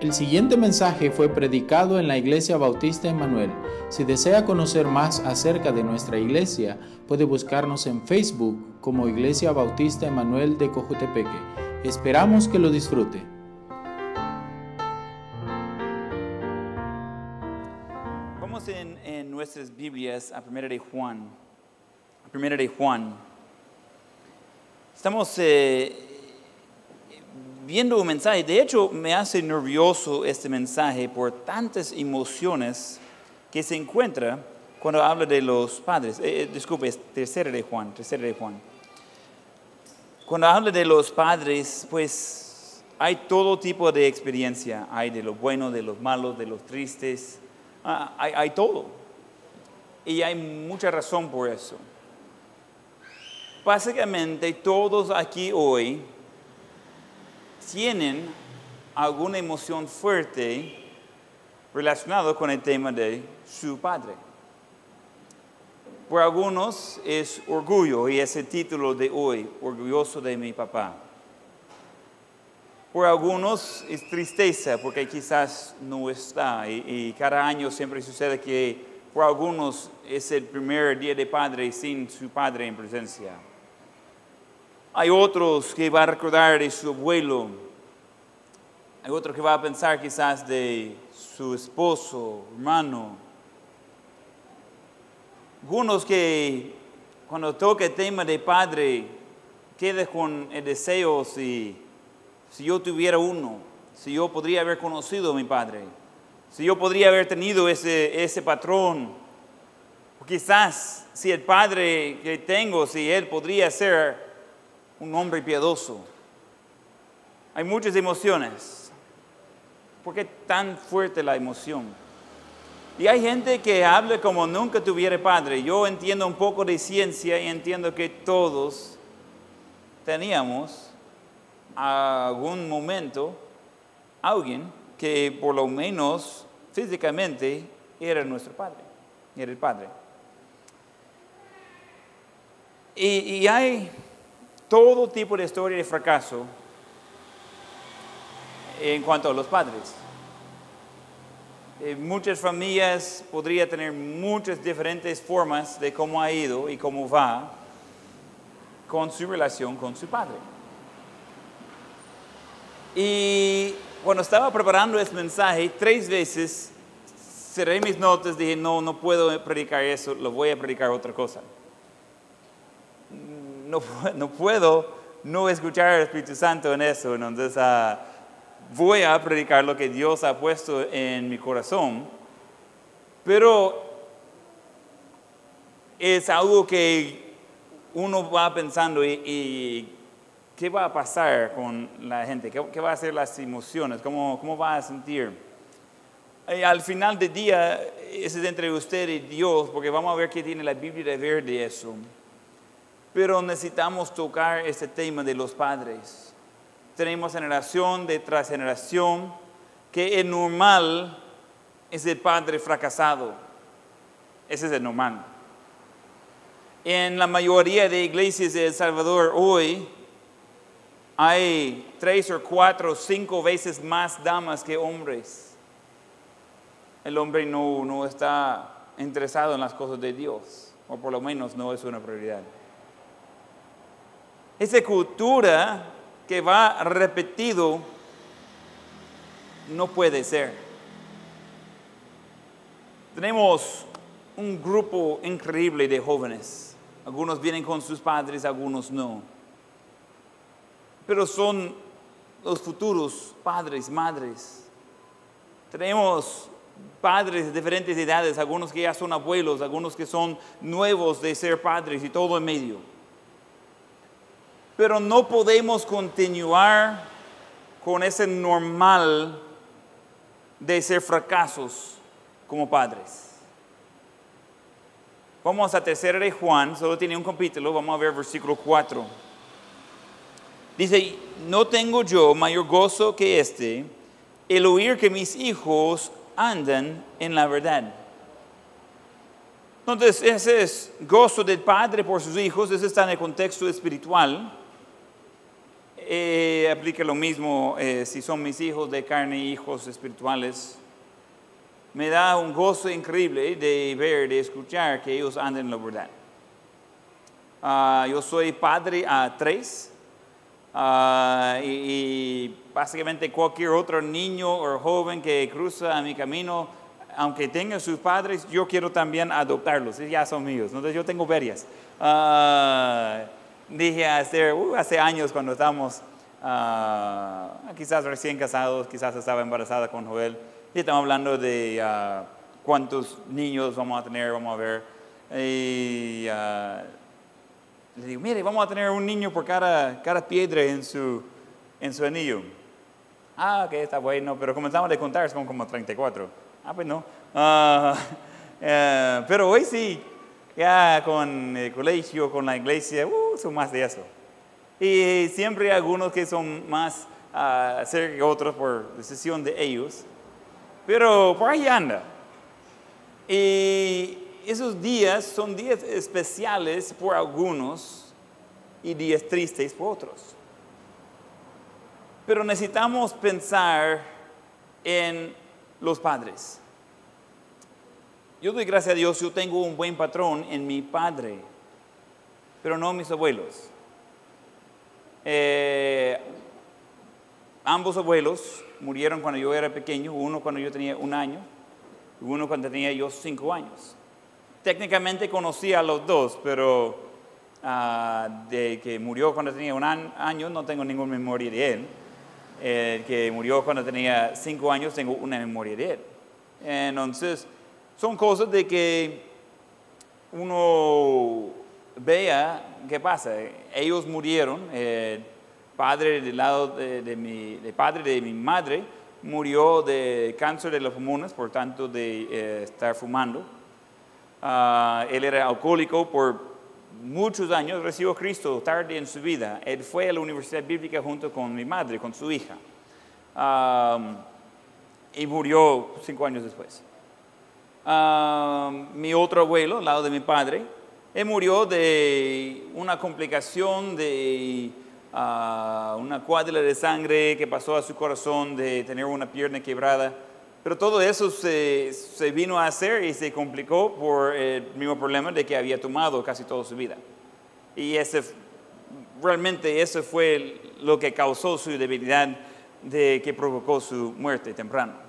El siguiente mensaje fue predicado en la Iglesia Bautista Emanuel. Si desea conocer más acerca de nuestra iglesia, puede buscarnos en Facebook como Iglesia Bautista Emanuel de Cojutepeque. Esperamos que lo disfrute. Vamos en, en nuestras Biblias a Primera de Juan. Primera de Juan. Estamos eh, viendo un mensaje. De hecho, me hace nervioso este mensaje por tantas emociones que se encuentra cuando habla de los padres. Eh, eh, disculpe, es tercera de Juan, tercera de Juan. Cuando habla de los padres, pues hay todo tipo de experiencia. Hay de lo bueno, de los malos, de los tristes. Ah, hay, hay todo. Y hay mucha razón por eso. Básicamente todos aquí hoy tienen alguna emoción fuerte relacionada con el tema de su padre. Por algunos es orgullo y ese título de hoy, orgulloso de mi papá. Por algunos es tristeza porque quizás no está y, y cada año siempre sucede que por algunos es el primer día de padre sin su padre en presencia. Hay otros que va a recordar de su abuelo. Hay otro que va a pensar quizás de su esposo, hermano. Algunos que cuando toca el tema de padre, queda con el deseo si, si yo tuviera uno, si yo podría haber conocido a mi padre, si yo podría haber tenido ese, ese patrón. O quizás si el padre que tengo, si él podría ser un hombre piadoso. Hay muchas emociones. ¿Por qué tan fuerte la emoción? Y hay gente que habla como nunca tuviera padre. Yo entiendo un poco de ciencia y entiendo que todos teníamos algún momento alguien que por lo menos físicamente era nuestro padre, era el padre. Y, y hay todo tipo de historia de fracaso en cuanto a los padres. En muchas familias podría tener muchas diferentes formas de cómo ha ido y cómo va con su relación con su padre. Y cuando estaba preparando este mensaje, tres veces cerré mis notas, dije, no, no puedo predicar eso, lo voy a predicar otra cosa no, no, puedo no escuchar al Espíritu Santo en eso. Entonces uh, voy a predicar lo que Dios ha puesto en mi corazón. Pero es algo que uno va pensando y, y qué va a pasar con la gente, qué, qué va a ser las emociones, cómo, cómo va a sentir. Y al final del día, ese es entre usted y Dios, porque vamos a ver qué tiene la Biblia de ver de eso. Pero necesitamos tocar este tema de los padres. Tenemos generación tras generación que es normal es el padre fracasado. Ese es el normal. En la mayoría de iglesias de El Salvador hoy hay tres o cuatro o cinco veces más damas que hombres. El hombre no, no está interesado en las cosas de Dios, o por lo menos no es una prioridad. Esa cultura que va repetido no puede ser. Tenemos un grupo increíble de jóvenes. Algunos vienen con sus padres, algunos no. Pero son los futuros padres, madres. Tenemos padres de diferentes edades, algunos que ya son abuelos, algunos que son nuevos de ser padres y todo en medio pero no podemos continuar con ese normal de ser fracasos como padres. Vamos a tercera de Juan, solo tiene un capítulo, vamos a ver versículo 4. Dice, no tengo yo mayor gozo que este, el oír que mis hijos andan en la verdad. Entonces, ese es gozo del padre por sus hijos, ese está en el contexto espiritual eh, aplica lo mismo eh, si son mis hijos de carne, hijos espirituales. Me da un gozo increíble de ver, de escuchar que ellos anden en la verdad. Ah, yo soy padre a tres ah, y, y básicamente cualquier otro niño o joven que cruza mi camino, aunque tenga sus padres, yo quiero también adoptarlos, ya son míos. Entonces yo tengo varias. Ah, dije hace, uh, hace años cuando estábamos quizás recién casados, quizás estaba embarazada con Joel, y estamos hablando de cuántos niños vamos a tener, vamos a ver. Y le digo, mire, vamos a tener un niño por cada, cada piedra en su, en su anillo. Ah, ok, está bueno, pero comenzamos a contar, son como 34. Ah, pues no. Ah, eh, pero hoy sí, ya con el colegio, con la iglesia, uh, son más de eso. Y siempre hay algunos que son más uh, cerca que otros por decisión de ellos. Pero por ahí anda. Y esos días son días especiales por algunos y días tristes por otros. Pero necesitamos pensar en los padres. Yo doy gracias a Dios, yo tengo un buen patrón en mi padre, pero no mis abuelos. Eh, ambos abuelos murieron cuando yo era pequeño, uno cuando yo tenía un año y uno cuando tenía yo cinco años técnicamente conocí a los dos, pero ah, de que murió cuando tenía un año no tengo ninguna memoria de él. El que murió cuando tenía cinco años tengo una memoria de él. Entonces, son cosas de que uno vea qué pasa. Ellos murieron, el padre del lado de, mi, padre de mi madre murió de cáncer de los pulmones, por tanto de eh, estar fumando. Ah, él era alcohólico por muchos años, recibió Cristo tarde en su vida. Él fue a la Universidad Bíblica junto con mi madre, con su hija. y murió cinco años después. Mi otro abuelo, al lado de mi padre, él murió de una complicación de ah, una coágula de sangre que pasó a su corazón, de tener una pierna quebrada. Pero todo eso se, se, vino a hacer y se complicó por el mismo problema de que había tomado casi toda su vida. Y ese, realmente eso fue lo que causó su debilidad de que provocó su muerte temprana.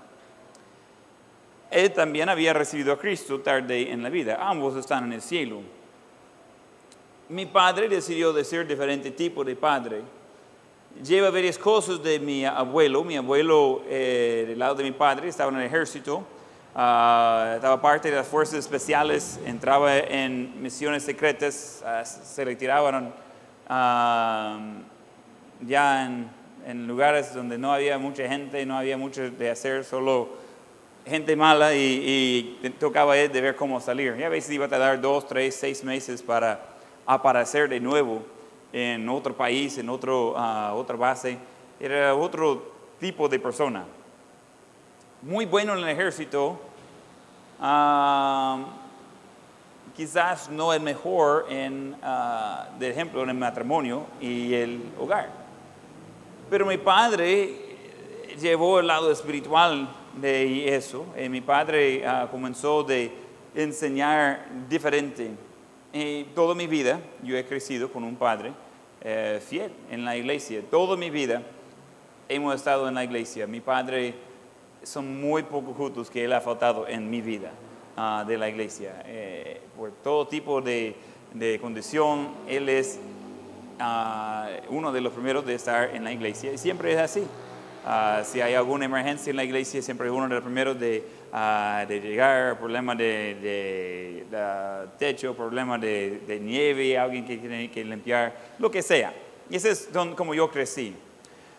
Él también había recibido a Cristo tarde en la vida. Ambos están en el cielo. Mi padre decidió de ser diferente tipo de padre lleva varias cosas de mi abuelo. Mi abuelo, eh, del lado de mi padre, estaba en el ejército, ah, estaba parte de las fuerzas especiales, entraba en misiones secretas, ah, se retiraban ah, ya en, lugares donde no había mucha gente, no había mucho de hacer, solo gente mala y, tocaba él de ver cómo salir. Y a veces iba a tardar dos, tres, seis meses para aparecer de nuevo en otro país, en otro, uh, otra base, era otro tipo de persona. Muy bueno en el ejército, uh, quizás no el mejor en, uh, de ejemplo, en el matrimonio y el hogar. Pero mi padre llevó el lado espiritual de eso. Y mi padre comenzó de enseñar diferente y toda mi vida yo he crecido con un padre eh, fiel en la iglesia. Toda mi vida hemos estado en la iglesia. Mi padre son muy pocos juntos que él ha faltado en mi vida ah, de la iglesia. Eh, por todo tipo de, de condición, él es ah, uno de los primeros de estar en la iglesia. Y siempre es así. Ah, si hay alguna emergencia en la iglesia, siempre es uno de los primeros de de llegar, problemas de, de, techo, problemas de, de, nieve, alguien que tiene que limpiar, lo que sea. Y ese es como yo crecí.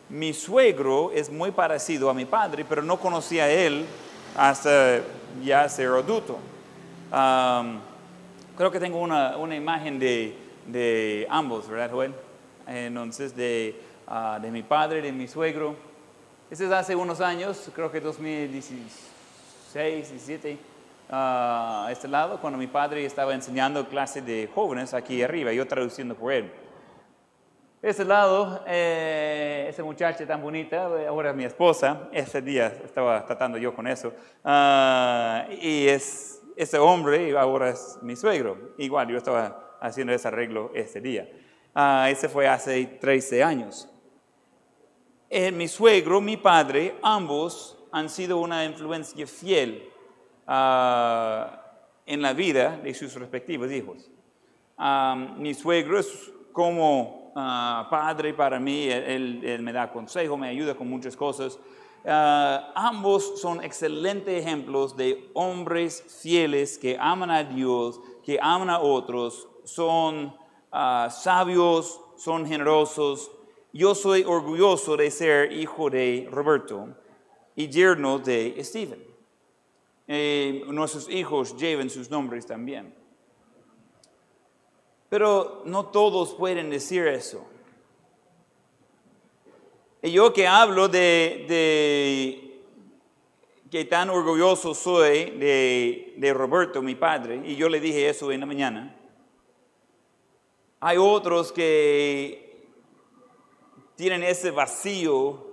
Mi suegro es muy parecido a mi padre, pero no conocía a él hasta ya ser adulto. creo que tengo una, una imagen de, de, ambos, ¿verdad, Joel? Entonces, de, uh, de mi padre, de mi suegro. Ese es hace unos años, creo que 2016 6 y 7 a este lado, cuando mi padre estaba enseñando clase de jóvenes aquí arriba, yo traduciendo por él. Ese lado, eh, esa muchacha tan bonita, ahora es mi esposa, ese día estaba tratando yo con eso, ah, y es, ese hombre ahora es mi suegro, igual yo estaba haciendo ese arreglo ese día. Ah, ese fue hace 13 años. Eh, mi suegro, mi padre, ambos han sido una influencia fiel ah, en la vida de sus respectivos hijos. mi suegro es como Ah, padre para mí, él, me da consejo, me ayuda con muchas cosas. Ah, ambos son excelentes ejemplos de hombres fieles que aman a Dios, que aman a otros, son sabios, son generosos. Yo soy orgulloso de ser hijo de Roberto y yerno de Steven. Eh, nuestros hijos lleven sus nombres también. Pero no todos pueden decir eso. Y yo que hablo de, que tan orgulloso soy de, de, Roberto, mi padre, y yo le dije eso en la mañana, hay otros que tienen ese vacío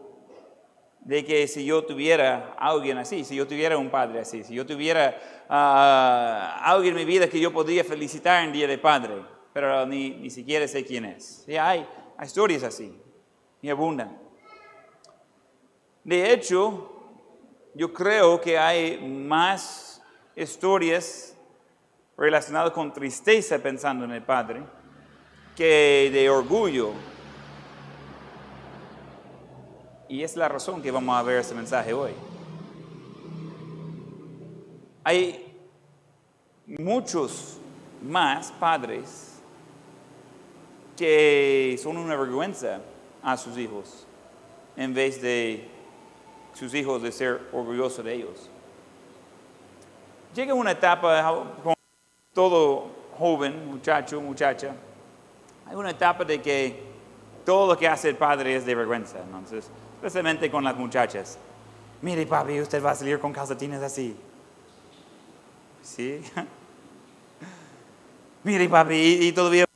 de que si yo tuviera alguien así, si yo tuviera un padre así, si yo tuviera uh, alguien en mi vida que yo podría felicitar en Día de Padre, pero ni, ni siquiera sé quién es. Y hay, hay historias así, y abundan. De hecho, yo creo que hay más historias relacionadas con tristeza pensando en el Padre que de orgullo. Y es la razón que vamos a ver este mensaje hoy. Hay muchos más padres que son una vergüenza a sus hijos, en vez de sus hijos de ser orgullosos de ellos. Llega una etapa con todo joven, muchacho, muchacha, hay una etapa de que todo lo que hace el padre es de vergüenza, entonces, especialmente con las muchachas. Mire, papi, usted va a salir con calcetines así. ¿Sí? Mire, papi, y, y todavía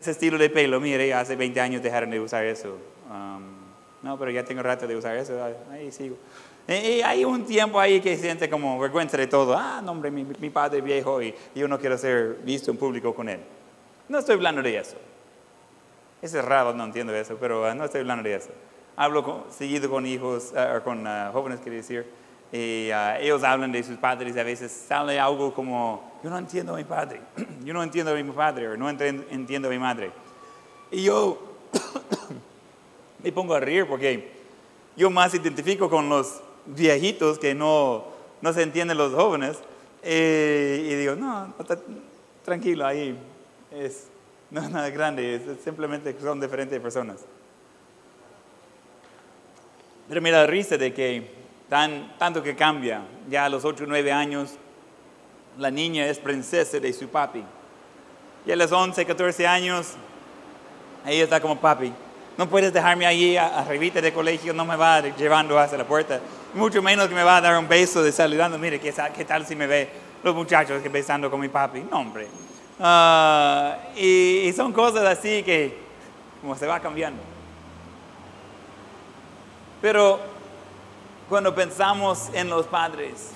ese estilo de pelo, mire, hace 20 años dejaron de usar eso. Um, no, pero ya tengo rato de usar eso, ahí sigo. Y, hay un tiempo ahí que siente como vergüenza de todo. Ah, no, hombre, mi, mi padre viejo y, yo no quiero ser visto en público con él. No estoy hablando de eso. Es raro, no entiendo eso, pero ah, no estoy hablando de eso. Hablo seguido con hijos, uh, con uh, jóvenes, quiero decir, y ellos hablan de sus padres y a veces sale algo como, yo no entiendo a mi padre, yo no entiendo a mi padre, o no entiendo a mi madre. Y yo me pongo a reír porque yo más identifico con los viejitos que no, no se entienden los jóvenes. y digo, no, tranquilo, ahí es, no es nada grande, es, simplemente son diferentes personas. Pero me da risa de que tan, tanto que cambia, ya a los 8 o 9 años la niña es princesa de su papi. Y a los 11, 14 años, ella está como papi. No puedes dejarme allí arribita de colegio, no me va llevando hacia la puerta. Mucho menos que me va a dar un beso de saludando. Mire, ¿qué, qué tal si me ve los muchachos que besando con mi papi? No, hombre. Ah, y, y son cosas así que como se va cambiando. Pero cuando pensamos en los padres,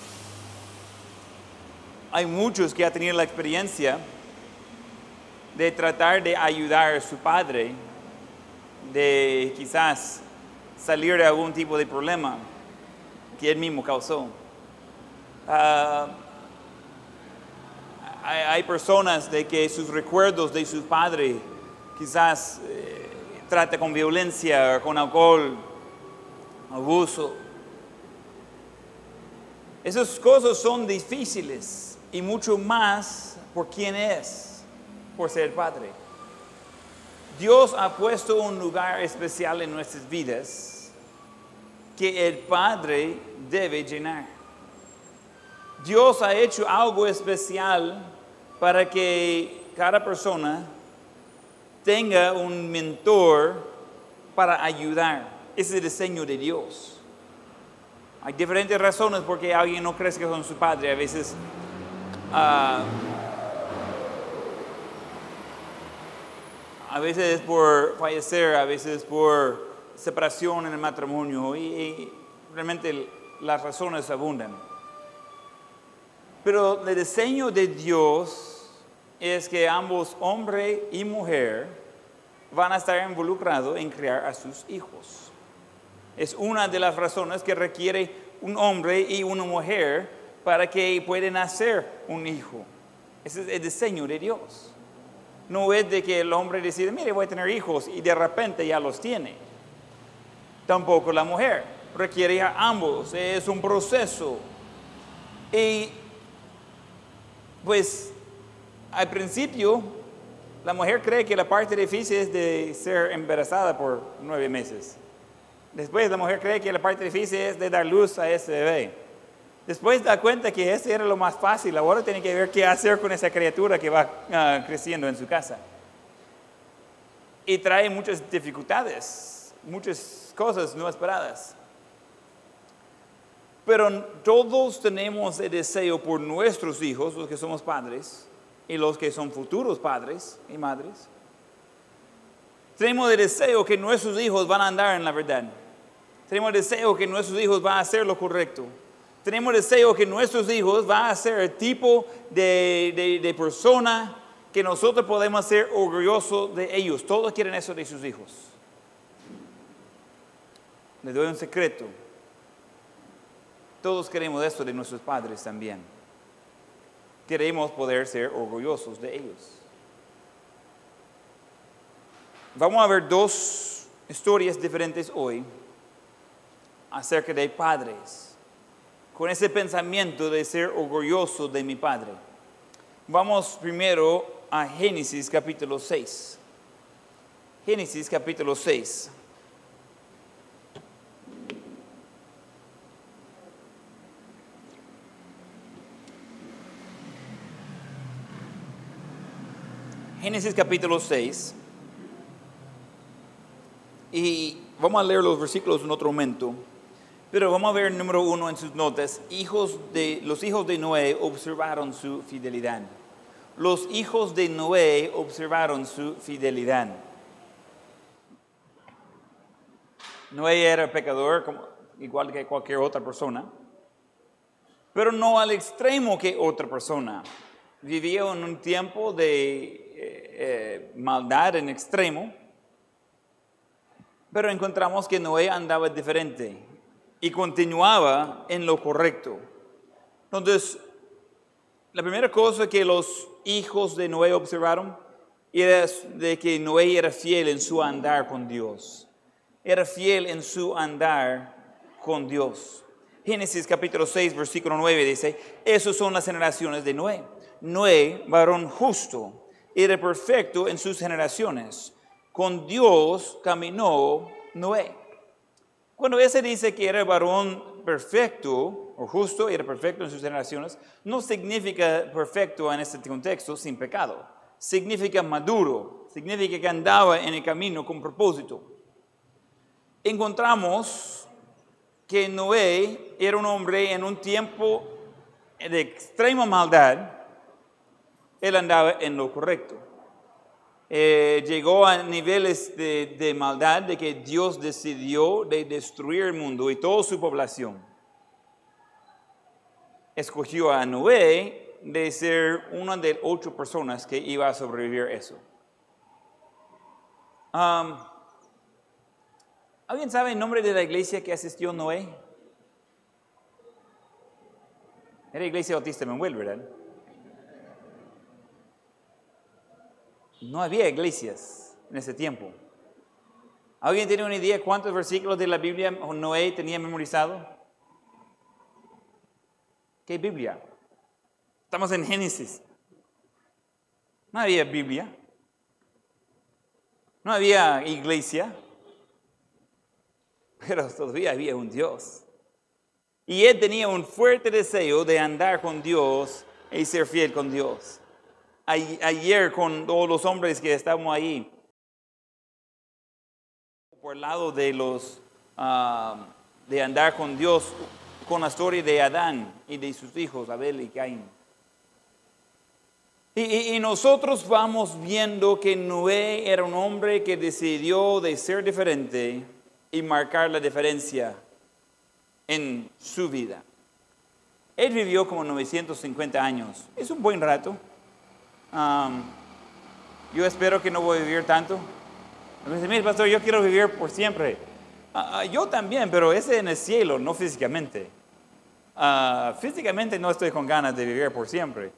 hay muchos que han tenido la experiencia de tratar de ayudar a su padre, de quizás salir de algún tipo de problema que él mismo causó. Ah, hay, personas de que sus recuerdos de su padre quizás eh, con violencia, con alcohol, abuso. Esas cosas son difíciles y mucho más por quién es, por ser Padre. Dios ha puesto un lugar especial en nuestras vidas que el Padre debe llenar. Dios ha hecho algo especial para que cada persona tenga un mentor para ayudar. Ese es el diseño de Dios. Hay diferentes razones por qué alguien no crezca con su padre. A veces A veces por fallecer, a veces por separación en el matrimonio y, y realmente las razones abundan. Pero el diseño de Dios es que ambos, hombre y mujer, van a estar involucrados en criar a sus hijos. Es una de las razones que requiere un hombre y una mujer para que pueda nacer un hijo. Ese es el diseño de Dios. No es de que el hombre decide, mire, voy a tener hijos y de repente ya los tiene. Tampoco la mujer. Requiere a ambos. Es un proceso. Y pues al principio la mujer cree que la parte difícil es de ser embarazada por nueve meses. Después la mujer cree que la parte difícil es de dar luz a ese bebé. Después da cuenta que ese era lo más fácil. Ahora tiene que ver qué hacer con esa criatura que va ah, creciendo en su casa. Y trae muchas dificultades, muchas cosas no esperadas. Pero todos tenemos el deseo por nuestros hijos, los que somos padres, y los que son futuros padres y madres. Tenemos el deseo que nuestros hijos van a andar en la verdad. Tenemos deseo que nuestros hijos van a hacer lo correcto. Tenemos deseo que nuestros hijos van a ser el tipo de, de persona que nosotros podemos ser orgullosos de ellos. Todos quieren eso de sus hijos. Les doy un secreto. Todos queremos esto de nuestros padres también. Queremos poder ser orgullosos de ellos. Vamos a ver dos historias diferentes hoy acerca de padres, con ese pensamiento de ser orgulloso de mi padre. Vamos primero a Génesis capítulo 6. Génesis capítulo 6. Génesis capítulo 6. Y vamos a leer los versículos en otro momento. Pero vamos a ver el número uno en sus notas. Hijos de, los hijos de Noé observaron su fidelidad. Los hijos de Noé observaron su fidelidad. Noé era pecador, como, igual que cualquier otra persona, pero no al extremo que otra persona. Vivía en un tiempo de eh, maldad en extremo, pero encontramos que Noé andaba diferente y continuaba en lo correcto. Entonces, la primera cosa que los hijos de Noé observaron era de que Noé era fiel en su andar con Dios. Era fiel en su andar con Dios. Génesis capítulo 6, versículo 9 dice, esas son las generaciones de Noé. Noé, varón justo era perfecto en sus generaciones. Con Dios caminó Noé. Cuando ese dice que era varón perfecto o justo, era perfecto en sus generaciones, no significa perfecto en este contexto sin pecado. Significa maduro, significa que andaba en el camino con propósito. Encontramos que Noé era un hombre en un tiempo de extrema maldad, él andaba en lo correcto. Eh, llegó a niveles de, maldad de que Dios decidió de destruir el mundo y toda su población. Escogió a Noé de ser una de ocho personas que iba a sobrevivir eso. ¿Alguien sabe el nombre de la iglesia que asistió Noé? Era Iglesia Bautista Manuel, ¿verdad? No había iglesias en ese tiempo. ¿Alguien tiene una idea cuántos versículos de la Biblia Noé tenía memorizado? ¿Qué Biblia? Estamos en Génesis. No había Biblia. No había iglesia. Pero todavía había un Dios. Y él tenía un fuerte deseo de andar con Dios y ser fiel con Dios ayer con todos los hombres que estábamos ahí, por el lado de los ah, de andar con Dios, con la historia de Adán y de sus hijos, Abel y Caín. Y, y- nosotros vamos viendo que Noé era un hombre que decidió de ser diferente y marcar la diferencia en su vida. Él vivió como 950 años. Es un buen rato. Am, yo espero que no voy a vivir tanto. Me dice, mire, pastor, yo quiero vivir por siempre. Ah, ah, yo también, pero ese en el cielo, no físicamente. Ah, físicamente no estoy con ganas de vivir por siempre.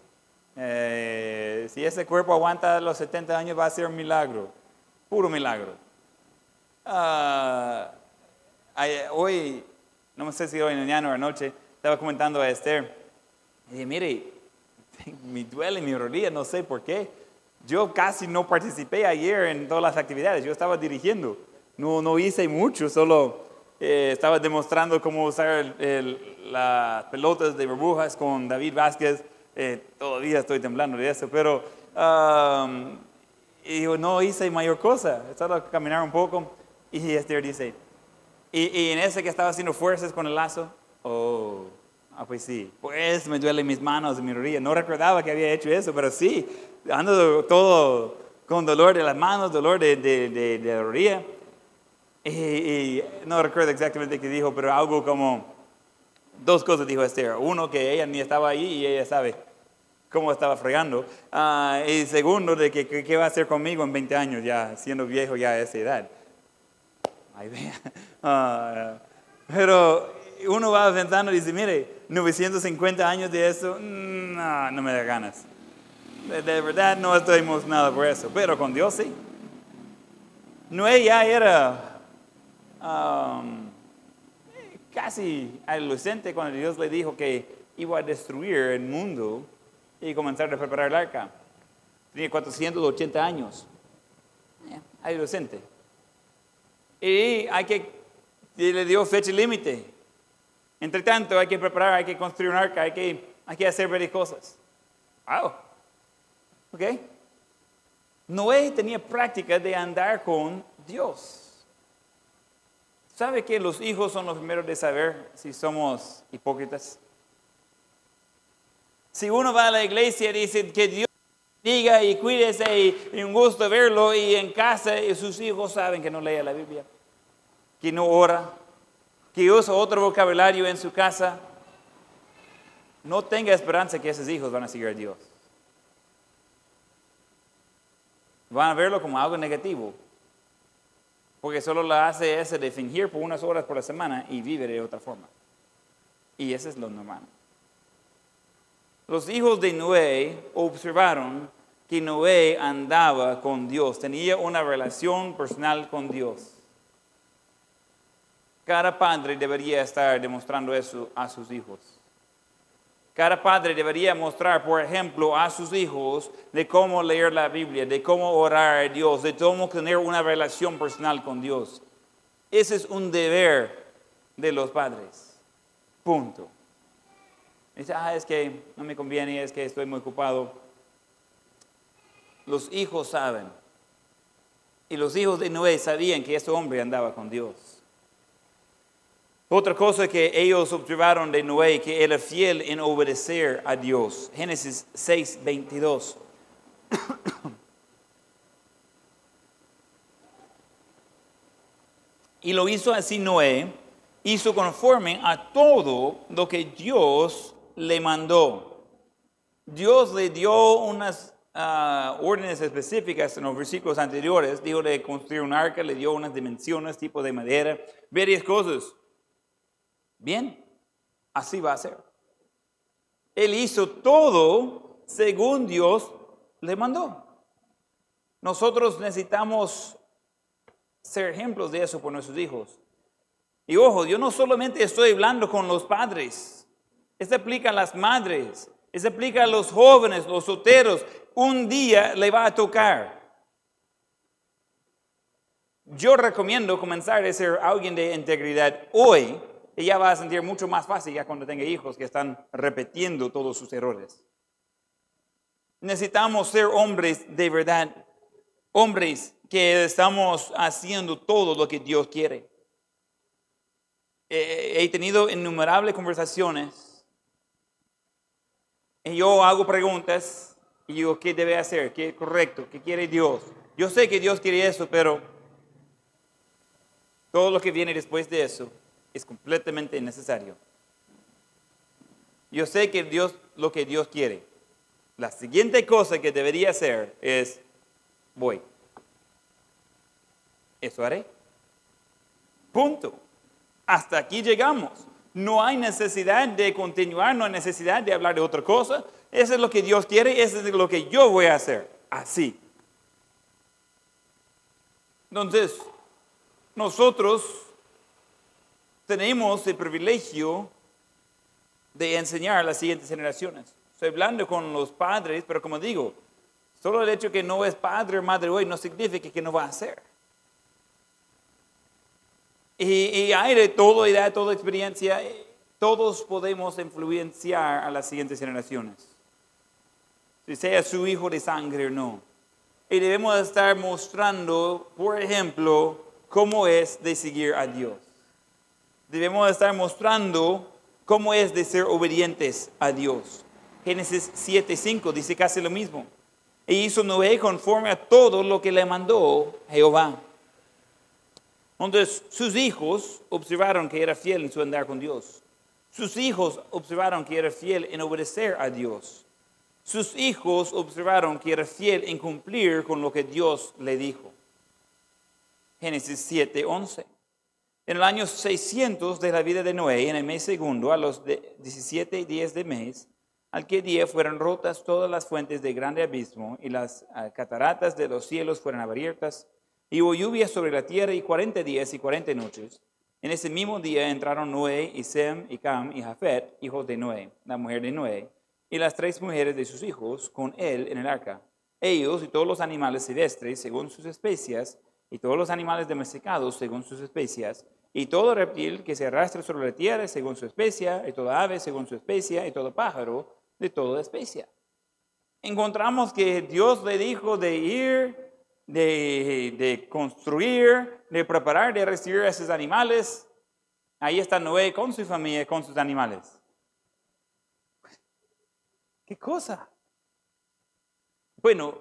Eh, si ese cuerpo aguanta los 70 años, va a ser un milagro. Puro milagro. Hoy, no sé si hoy en la o anoche, estaba comentando a Esther. Y dije, mire, me duele mi rodilla, no sé por qué. Yo casi no participé ayer en todas las actividades, yo estaba dirigiendo. No, no hice mucho, solo eh, estaba demostrando cómo usar el- el- las pelotas de burbujas con David Vázquez. Eh, todavía estoy temblando de eso, pero um, y yo no hice mayor cosa. Estaba a caminar un poco y Esther dice, y, y en ese que estaba haciendo fuerzas con el lazo, oh, ah, pues sí, pues me duelen mis manos y mi rodilla. No recordaba que había hecho eso, pero sí, ando todo con dolor de las manos, dolor de, de, de- de la rodilla. Y, y no recuerdo exactamente qué dijo, pero algo como dos cosas dijo Esther. Uno, que ella ni estaba ahí y ella sabe cómo estaba fregando. Ah, y segundo, de que qué va a hacer conmigo en 20 años, ya siendo viejo ya a esa edad. Ahí vea. Ah, pero uno va pensando y dice, mire, 950 años de eso, mm, no, no me da ganas. De, verdad no estoy emocionado por eso, pero con Dios sí. Noé ya era um, casi adolescente cuando Dios le dijo que iba a destruir el mundo y comenzar a preparar el arca. Tenía 480 años. Eh, adolescente. Y hay que, le dio fecha límite. Entre tanto, hay que preparar, hay que construir un arca, hay que, hacer varias cosas. Wow. ¿Ok? Noé tenía práctica de andar con Dios. ¿Sabe que los hijos son los primeros de saber si somos hipócritas? Si uno va a la iglesia y dice que Dios diga y cuídese y, y un gusto verlo y en casa y sus hijos saben que no lee la Biblia, que no ora, que usa otro vocabulario en su casa, no tenga esperanza que esos hijos van a seguir a Dios. Van a verlo como algo negativo, porque solo la hace ese de fingir por unas horas por la semana y vive de otra forma. Y eso es lo normal. Los hijos de Noé observaron que Noé andaba con Dios, tenía una relación personal con Dios. Cada padre debería estar demostrando eso a sus hijos. Cada padre debería mostrar, por ejemplo, a sus hijos de cómo leer la Biblia, de cómo orar a Dios, de cómo tener una relación personal con Dios. Ese es un deber de los padres. Punto. Dice, ah, es que no me conviene, es que estoy muy ocupado. Los hijos saben. Y los hijos de Noé sabían que este hombre andaba con Dios. Otra cosa que ellos observaron de Noé, que era fiel en obedecer a Dios. Génesis 6, 22. y lo hizo así Noé, hizo conforme a todo lo que Dios le mandó. Dios le dio unas ah, órdenes específicas en los versículos anteriores. Dijo de construir un arca, le dio unas dimensiones, tipo de madera, varias cosas. Bien, así va a ser. Él hizo todo según Dios le mandó. Nosotros necesitamos ser ejemplos de eso por nuestros hijos. Y ojo, yo no solamente estoy hablando con los padres, esto aplica a las madres, esto aplica a los jóvenes, los solteros. Un día le va a tocar. Yo recomiendo comenzar a ser alguien de integridad hoy ya va a sentir mucho más fácil ya cuando tenga hijos que están repitiendo todos sus errores. Necesitamos ser hombres de verdad, hombres que estamos haciendo todo lo que Dios quiere. Eh, he tenido innumerables conversaciones y yo hago preguntas Y digo, ¿qué debe hacer? ¿Qué es correcto? ¿Qué quiere Dios? Yo sé que Dios quiere eso, pero todo lo que viene después de eso es completamente innecesario. Yo sé que Dios, lo que Dios quiere. La siguiente cosa que debería hacer es, voy. Eso haré. Punto. Hasta aquí llegamos. No hay necesidad de continuar, no hay necesidad de hablar de otra cosa. Eso es lo que Dios quiere, eso es lo que yo voy a hacer. Así. Entonces, nosotros tenemos el privilegio de enseñar a las siguientes generaciones. Estoy hablando con los padres, pero como digo, solo el hecho que no es padre o madre hoy no significa que no va a ser. Y, hay de todo y de toda experiencia, todos podemos influenciar a las siguientes generaciones, si sea su hijo de sangre o no. Y debemos estar mostrando, por ejemplo, cómo es de seguir a Dios. Debemos estar mostrando cómo es de ser obedientes a Dios. Génesis 7:5 dice casi lo mismo. E hizo Noé conforme a todo lo que le mandó Jehová. Entonces sus hijos observaron que era fiel en su andar con Dios. Sus hijos observaron que era fiel en obedecer a Dios. Sus hijos observaron que era fiel en cumplir con lo que Dios le dijo. Génesis 7, 11. En el año 600 de la vida de Noé, en el mes segundo, a los 17 días de mes, al que día fueron rotas todas las fuentes de grande abismo y las cataratas de los cielos fueron abiertas y hubo lluvia sobre la tierra y cuarenta días y cuarenta noches. En ese mismo día entraron Noé y Sem y Cam y Jafet, hijos de Noé, la mujer de Noé, y las tres mujeres de sus hijos con él en el arca. Ellos y todos los animales silvestres según sus especias, y todos los animales domesticados según sus especias, y todo reptil que se arrastra sobre la tierra según su especia, y toda ave según su especia, y todo pájaro de toda especia. Encontramos que Dios le dijo de ir de, construir, de preparar, de recibir a esos animales. Ahí está Noé con su familia, con sus animales. ¿Qué cosa? Bueno,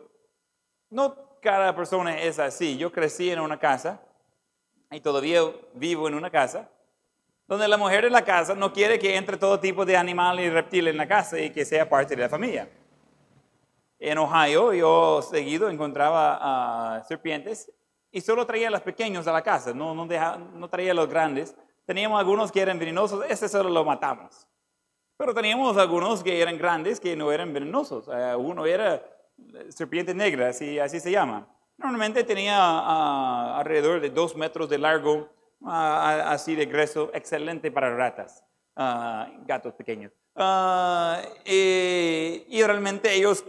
no cada persona es así. Yo crecí en una casa y todavía vivo en una casa donde la mujer de la casa no quiere que entre todo tipo de animal y reptil en la casa y que sea parte de la familia en Ohio yo seguido encontraba serpientes y solo traía los pequeños a la casa, no, no, no traía los grandes. Teníamos algunos que eran venenosos, ese solo lo matamos. Pero teníamos algunos que eran grandes que no eran venenosos. Eh, uno era serpiente negra, así, así se llama. Normalmente tenía ah, alrededor de dos metros de largo, ah, así de grueso, excelente para ratas, ah, gatos pequeños. y realmente ellos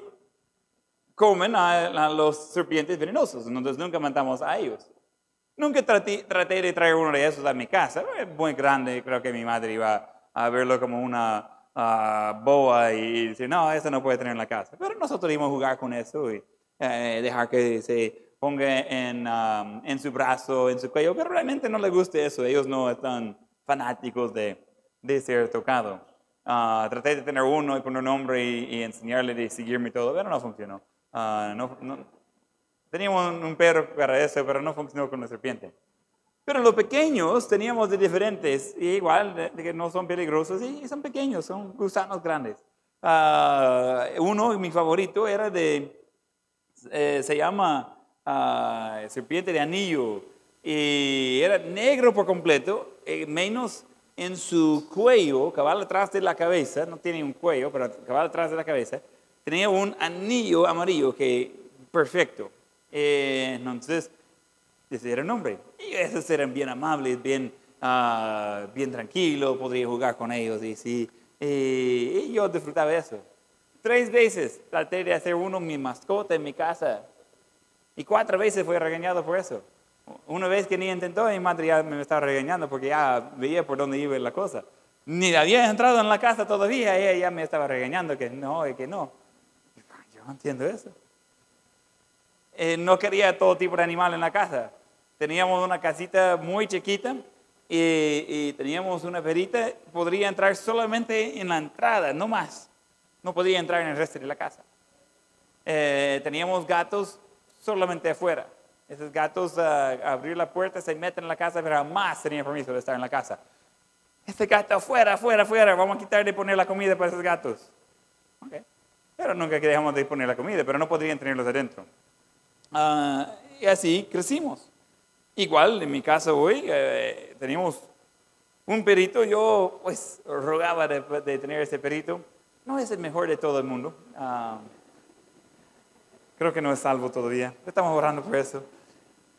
comen a, los serpientes venenosos, entonces nunca matamos a ellos. Nunca traté, de traer uno de esos a mi casa, es muy grande, creo que mi madre iba a verlo como una uh, boa y decir, no, eso no puede tener en la casa. Pero nosotros íbamos a jugar con eso y eh, dejar que se ponga en, um, en su brazo, en su cuello, pero realmente no le gusta eso, ellos no están fanáticos de, de ser tocado. Uh, traté de tener uno y poner un nombre y, y enseñarle de seguirme todo, pero no funcionó. Ah, no, teníamos un perro para eso, pero no funcionó con la serpiente. Pero los pequeños teníamos de diferentes, igual, de, que no son peligrosos, y son pequeños, son gusanos grandes. Uh, uno, mi favorito, era de, eh, se llama ah, serpiente de anillo, y era negro por completo, eh, menos en su cuello, cabal atrás de la cabeza, no tiene un cuello, pero cabal atrás de la cabeza, tenía un anillo amarillo que perfecto. Eh, entonces, ese era el nombre. Y esos eran bien amables, bien, uh, bien tranquilos, podría jugar con ellos. Y, sí, y yo disfrutaba eso. Tres veces traté de hacer uno mi mascota en mi casa. Y cuatro veces fui regañado por eso. Una vez que ni intentó, mi madre ya me estaba regañando porque ya veía por dónde iba la cosa. Ni había entrado en la casa todavía, ella ya me estaba regañando que no, y que no no entiendo eso. Eh, no quería todo tipo de animal en la casa. Teníamos una casita muy chiquita y, teníamos una perita. Podría entrar solamente en la entrada, no más. No podía entrar en el resto de la casa. eh, teníamos gatos solamente afuera. Esos gatos a abrir la puerta se meten en la casa, pero jamás tenían permiso de estar en la casa. Este gato afuera, afuera, afuera, vamos a quitar de poner la comida para esos gatos. Okay. Pero nunca dejamos de poner la comida, pero no podrían tenerlos adentro. Ah, y así crecimos. Igual, en mi caso hoy, eh, teníamos un perito, yo pues rogaba de, tener ese perito. No es el mejor de todo el mundo. Ah, creo que no es salvo todavía. Estamos orando por eso.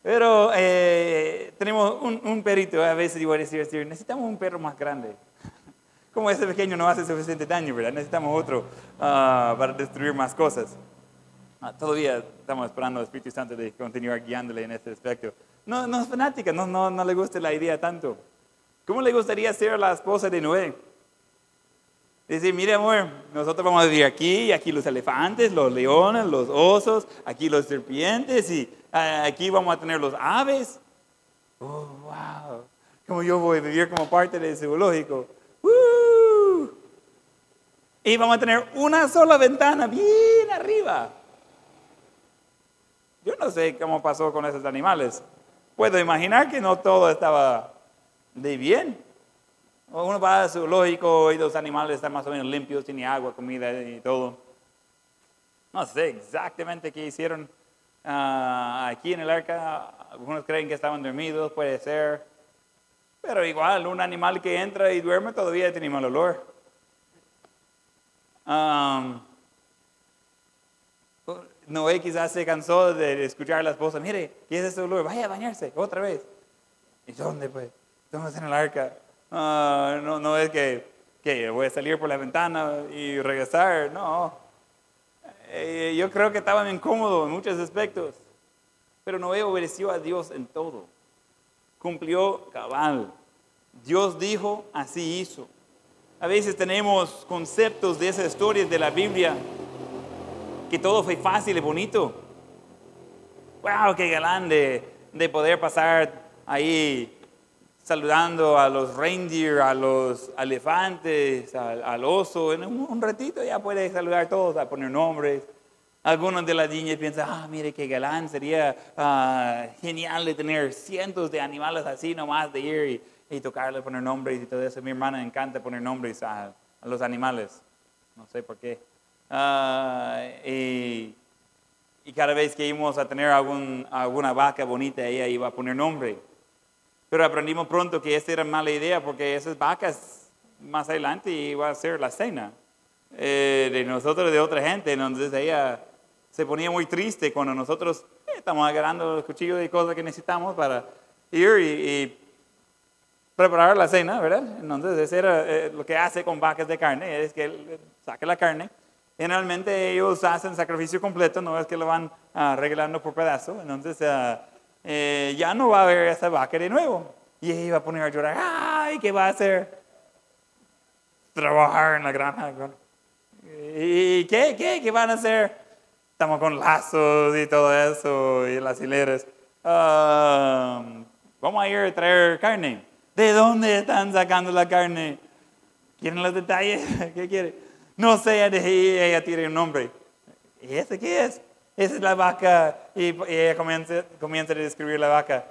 Pero eh, tenemos un, perito, a veces digo, decir, decir, necesitamos un perro más grande. Como ese pequeño no hace suficiente daño, ¿verdad? Necesitamos otro ah, para destruir más cosas. Ah, todavía estamos esperando al Espíritu Santo de continuar guiándole en este aspecto. No, no es fanática, no, no, no le gusta la idea tanto. ¿Cómo le gustaría ser la esposa de Noé? Decir, mire amor, nosotros vamos a vivir aquí, aquí los elefantes, los leones, los osos, aquí los serpientes y ah, aquí vamos a tener los aves. Oh, wow. Como yo voy a vivir como parte del zoológico. Y vamos a tener una sola ventana bien arriba. Yo no sé cómo pasó con esos animales. Puedo imaginar que no todo estaba de bien. Uno va al zoológico y los animales están más o menos limpios, tiene agua, comida y todo. No sé exactamente qué hicieron ah, aquí en el arca. Algunos creen que estaban dormidos, puede ser. Pero igual, un animal que entra y duerme todavía tiene mal olor. Noé quizás se cansó de escuchar a la esposa, mire, ¿qué es ese olor? Vaya a bañarse otra vez. ¿Y dónde pues? ¿Dónde en el arca? Ah, no, no es que, que, voy a salir por la ventana y regresar, no. Eh, yo creo que estaban incómodos en muchos aspectos, pero Noé obedeció a Dios en todo. Cumplió cabal. Dios dijo, así hizo. A veces tenemos conceptos de esas historias de la Biblia que todo fue fácil y bonito. ¡Wow! ¡Qué galán de, de poder pasar ahí saludando a los reindeer, a los elefantes, al, oso. En un, ratito ya puede saludar a todos, a poner nombres. Algunos de las niñas piensan, ah, mire qué galán, sería ah, genial de tener cientos de animales así nomás, de ir y, tocarle, poner nombres y todo eso. mi hermana encanta poner nombres a, los animales, no sé por qué. Ah, y, cada vez que íbamos a tener algún, alguna vaca bonita, ella iba a poner nombre. Pero aprendimos pronto que esa era mala idea porque esas vacas más adelante iba a ser la cena eh, de nosotros, de otra gente. Entonces ella se ponía muy triste cuando nosotros eh, estamos agarrando los cuchillos y cosas que necesitamos para ir y, preparar la cena, ¿verdad? Entonces eso era eh, lo que hace con vacas de carne, es que saca la carne. Generalmente ellos hacen sacrificio completo, no es que lo van arreglando por pedazo. Entonces... Uh, eh, ya no va a haber esa vaca de nuevo. Y ella iba a poner a llorar, ay, ¿qué va a hacer? Trabajar en la granja. ¿Y qué, qué, qué van a hacer? Estamos con lazos y todo eso, y las hileras. Ah, vamos a ir a traer carne. ¿De dónde están sacando la carne? ¿Quieren los detalles? ¿Qué quiere? No sé, ella tiene un nombre. ¿Y ese qué es? esa es la vaca. Y, ella comienza, comienza, a describir la vaca.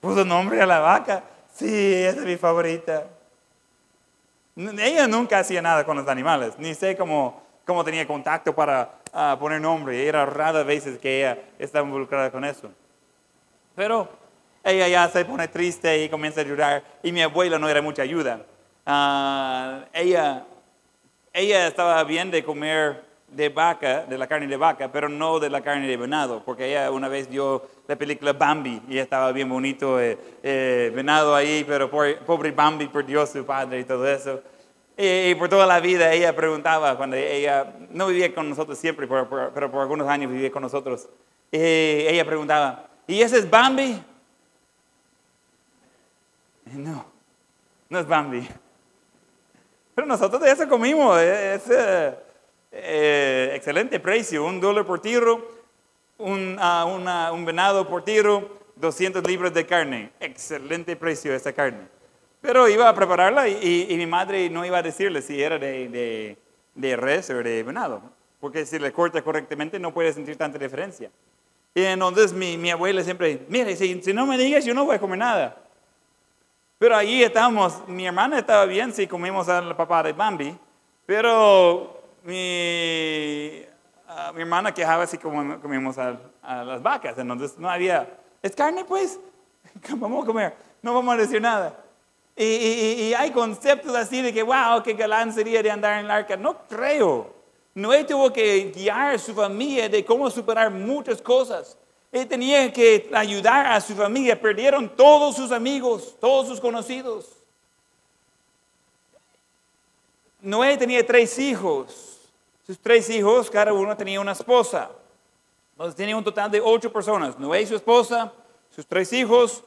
¿Puso nombre a la vaca? Sí, esa es mi favorita. Ella nunca hacía nada con los animales, ni sé cómo, cómo tenía contacto para ah, poner nombre. Era rara veces que ella estaba involucrada con eso. Pero ella ya se pone triste y comienza a llorar. Y mi abuela no era mucha ayuda. Ah, ella, ella estaba bien de comer de vaca, de la carne de vaca, pero no de la carne de venado, porque ella una vez vio la película Bambi y estaba bien bonito, eh, eh, venado ahí, pero pobre Bambi perdió a su padre y todo eso. Y, por toda la vida ella preguntaba, cuando ella no vivía con nosotros siempre, pero, por algunos años vivía con nosotros, ella preguntaba, ¿y ese es Bambi? No, no es Bambi. Pero nosotros de eso comimos. Es, eh, excelente precio, un dólar por tiro, un, ah, un, venado por tiro, 200 libras de carne. Excelente precio esa carne. Pero iba a prepararla y, mi madre no iba a decirle si era de, de, res o de venado. porque si le corta correctamente no puede sentir tanta diferencia. Y entonces mi, mi abuela siempre, mire, si, si no me digas, yo no voy a comer nada. Pero allí estábamos, mi hermana estaba bien si comimos al papá de Bambi, pero mi, ah, mi hermana quejaba si comimos a, a las vacas, entonces no había, es carne pues, vamos a comer, no vamos a decir nada. Y, y- y hay conceptos así de que, wow, qué galán sería de andar en el arca. No creo. Noé tuvo que guiar a su familia de cómo superar muchas cosas. Él tenía que ayudar a su familia. Perdieron todos sus amigos, todos sus conocidos. Noé tenía tres hijos. Sus tres hijos, cada uno tenía una esposa. Entonces tenía un total de ocho personas. Noé y su esposa, sus tres hijos,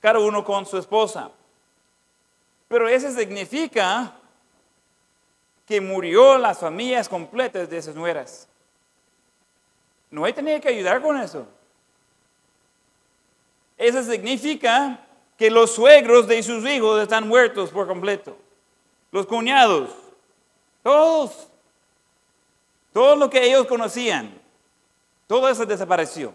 cada uno con su esposa. Pero eso significa que murió las familias completas de esas nueras. Noé tenía que ayudar con eso. Eso significa que los suegros de sus hijos están muertos por completo. Los cuñados, todos, todo lo que ellos conocían, todo eso desapareció.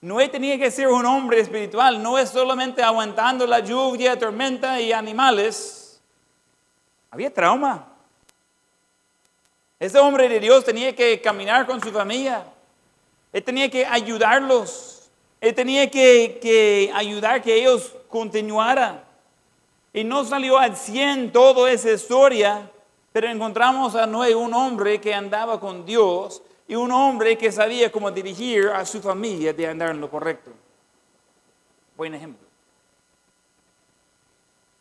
Noé tenía que ser un hombre espiritual, no es solamente aguantando la lluvia, tormenta y animales. Había trauma. Ese hombre de Dios tenía que caminar con su familia. Él tenía que ayudarlos. Él tenía que, que ayudar que ellos continuaran. Y no salió al 100 toda esa historia, pero encontramos a Noé, un hombre que andaba con Dios y un hombre que sabía cómo dirigir a su familia de andar en lo correcto. Buen ejemplo.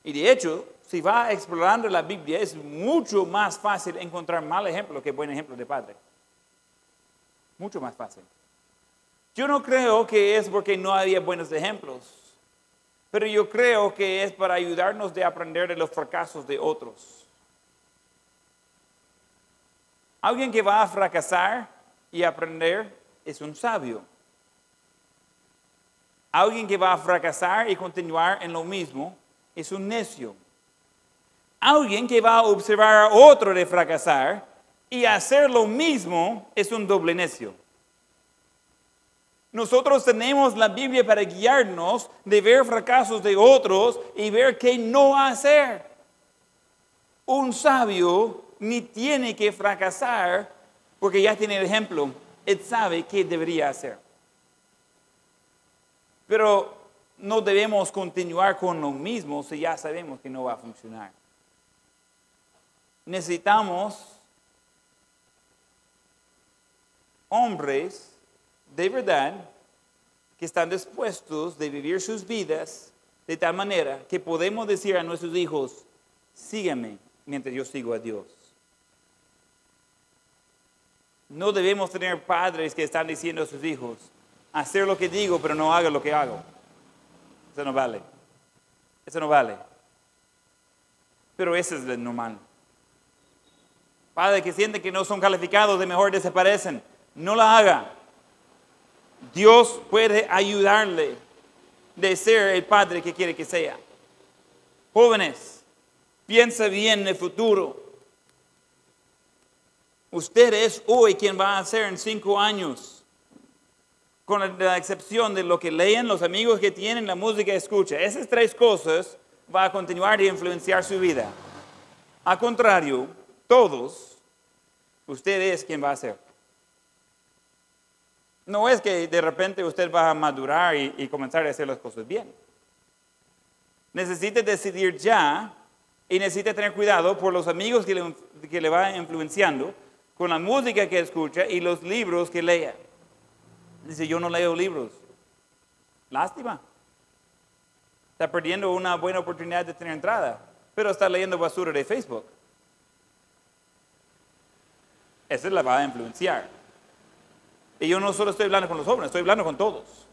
Y de hecho, si va explorando la Biblia, es mucho más fácil encontrar mal ejemplo que buen ejemplo de padre. Mucho más fácil. Yo no creo que es porque no había buenos ejemplos, pero yo creo que es para ayudarnos de aprender de los fracasos de otros. Alguien que va a fracasar y aprender es un sabio. Alguien que va a fracasar y continuar en lo mismo es un necio. Alguien que va a observar a otro de fracasar y hacer lo mismo es un doble necio. Nosotros tenemos la Biblia para guiarnos de ver fracasos de otros y ver qué no hacer. Un sabio ni tiene que fracasar porque ya tiene el ejemplo. Él sabe qué debería hacer. Pero no debemos continuar con lo mismo si ya sabemos que no va a funcionar. Necesitamos hombres de verdad que están dispuestos de vivir sus vidas de tal manera que podemos decir a nuestros hijos, sígueme mientras yo sigo a Dios. No debemos tener padres que están diciendo a sus hijos, hacer lo que digo, pero no haga lo que hago. Eso no vale. Eso no vale. Pero ese es el normal. Padres que sienten que no son calificados, de mejor desaparecen. No la haga. Dios puede ayudarle de ser el padre que quiere que sea. Jóvenes, piensa bien en el futuro. Usted es hoy quien va a ser en cinco años, con la excepción de lo que leen, los amigos que tienen, la música que escucha. Esas tres cosas va a continuar a influenciar su vida. Al contrario, todos, usted es quien va a ser. No es que de repente usted va a madurar y, comenzar a hacer las cosas bien. Necesita decidir ya y necesita tener cuidado por los amigos que le, que le va influenciando, con la música que escucha y los libros que lea. Dice, yo no leo libros. Lástima. Está perdiendo una buena oportunidad de tener entrada, pero está leyendo basura de Facebook. Esa la va a influenciar. Y yo no solo estoy hablando con los jóvenes, estoy hablando con todos.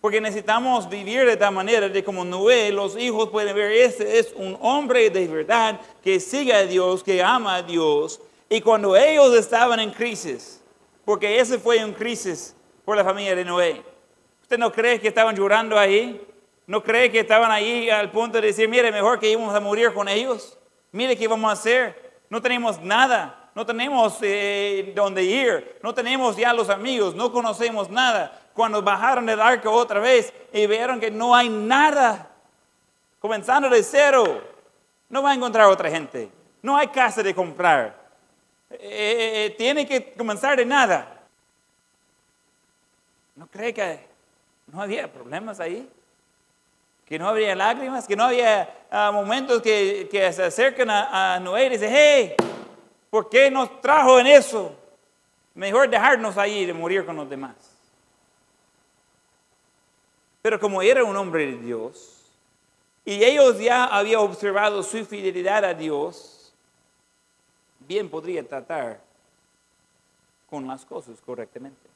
Porque necesitamos vivir de tal manera de como Noé, los hijos pueden ver, este es un hombre de verdad que sigue a Dios, que ama a Dios. Y cuando ellos estaban en crisis, porque ese fue un crisis por la familia de Noé, ¿usted no cree que estaban llorando ahí? ¿No cree que estaban ahí al punto de decir, mire, mejor que íbamos a morir con ellos? Mire qué vamos a hacer. No tenemos nada. No tenemos eh, dónde ir, no tenemos ya los amigos, no conocemos nada. Cuando bajaron del arca otra vez y vieron que no hay nada, comenzando de cero, no va a encontrar otra gente, no hay casa de comprar, eh, eh, eh, tiene que comenzar de nada. ¿No cree que no había problemas ahí? que no habría lágrimas, que no había ah, momentos que, que, se acercan a, a Noé y dicen, hey, ¿por qué nos trajo en eso? Mejor dejarnos ahí de morir con los demás. Pero como era un hombre de Dios, y ellos ya habían observado su fidelidad a Dios, bien podría tratar con las cosas correctamente.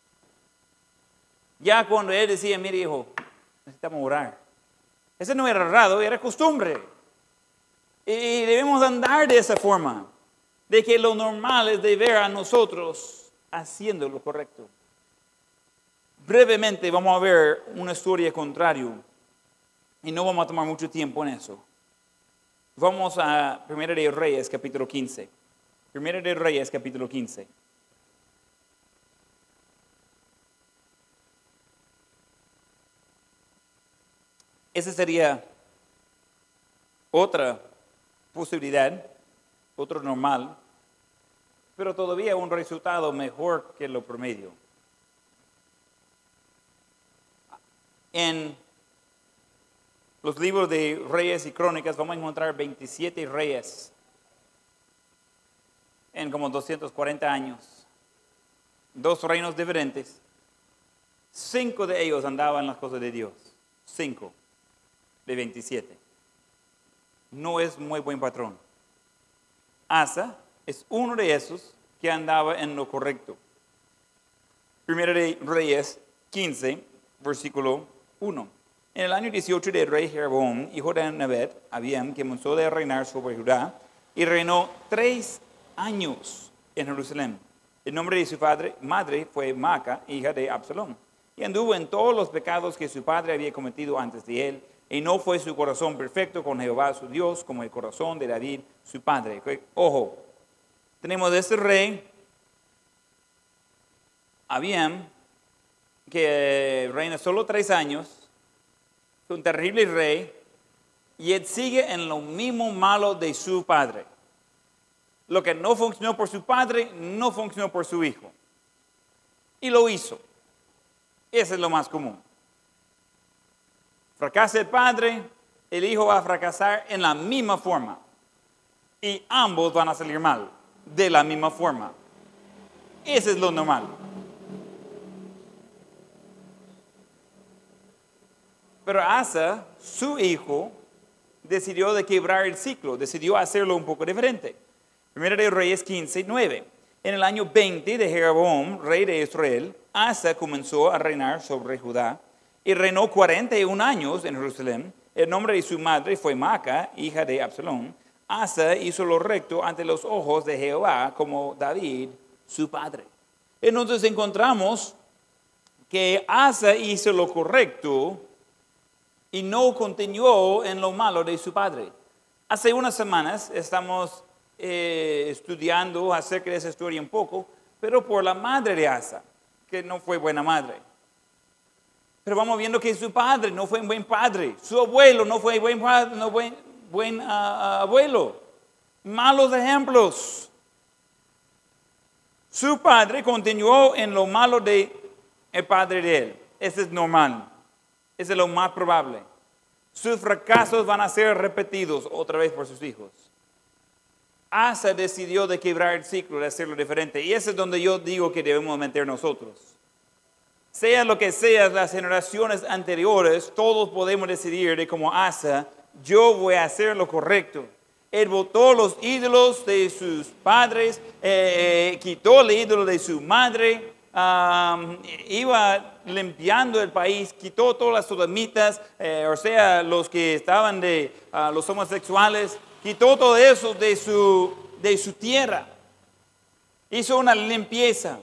Ya cuando él decía, mire hijo, necesitamos orar ese no era raro, era costumbre. Y debemos andar de esa forma, de que lo normal es de ver a nosotros haciendo lo correcto. Brevemente vamos a ver una historia contraria y no vamos a tomar mucho tiempo en eso. Vamos a 1 de Reyes capítulo 15. 1 de Reyes capítulo 15. Esa sería otra posibilidad, otro normal, pero todavía un resultado mejor que lo promedio. En los libros de reyes y crónicas vamos a encontrar 27 reyes en como 240 años. Dos reinos diferentes. Cinco de ellos andaban en las cosas de Dios. Cinco de 27. No es muy buen patrón. Asa es uno de esos que andaba en lo correcto. Primero de Reyes 15, versículo 1. En el año 18 de rey Jeroboam, hijo de Nabet, Abiam, que comenzó a reinar sobre Judá, y reinó tres años en Jerusalén. El nombre de su padre, madre fue Maca, hija de Absalom. Y anduvo en todos los pecados que su padre había cometido antes de él, y no fue su corazón perfecto con Jehová su Dios como el corazón de David su padre. Ojo, tenemos este rey, Abiam, que reina solo tres años, es un terrible rey, y él sigue en lo mismo malo de su padre. Lo que no funcionó por su padre, no funcionó por su hijo. Y lo hizo. Ese es lo más común. Fracasa el padre, el hijo va a fracasar en la misma forma. Y ambos van a salir mal, de la misma forma. Ese es lo normal. Pero Asa, su hijo, decidió de quebrar el ciclo, decidió hacerlo un poco diferente. Primero de Reyes 15, 9. En el año 20 de Jeroboam, rey de Israel, Asa comenzó a reinar sobre Judá y reinó 41 años en Jerusalén. El nombre de su madre fue Maca, hija de Absalón. Asa hizo lo recto ante los ojos de Jehová como David, su padre. Entonces encontramos que Asa hizo lo correcto y no continuó en lo malo de su padre. Hace unas semanas estamos eh, estudiando acerca de esa historia un poco, pero por la madre de Asa, que no fue buena madre. Pero vamos viendo que su padre no fue un buen padre, su abuelo no fue buen padre, no buen, buen ah, abuelo. Malos ejemplos. Su padre continuó en lo malo de el padre de él. Ese es normal. Ese es lo más probable. Sus fracasos van a ser repetidos otra vez por sus hijos. Asa decidió de quebrar el ciclo, de hacerlo diferente. Y ese es donde yo digo que debemos meter nosotros sea lo que sea las generaciones anteriores, todos podemos decidir de como Asa, yo voy a hacer lo correcto. Él votó los ídolos de sus padres, eh, eh, quitó el ídolo de su madre, iba limpiando el país, quitó todas las sodomitas, eh, o sea, los que estaban de ah, los homosexuales, quitó todo eso de su, de su tierra. Hizo una limpieza.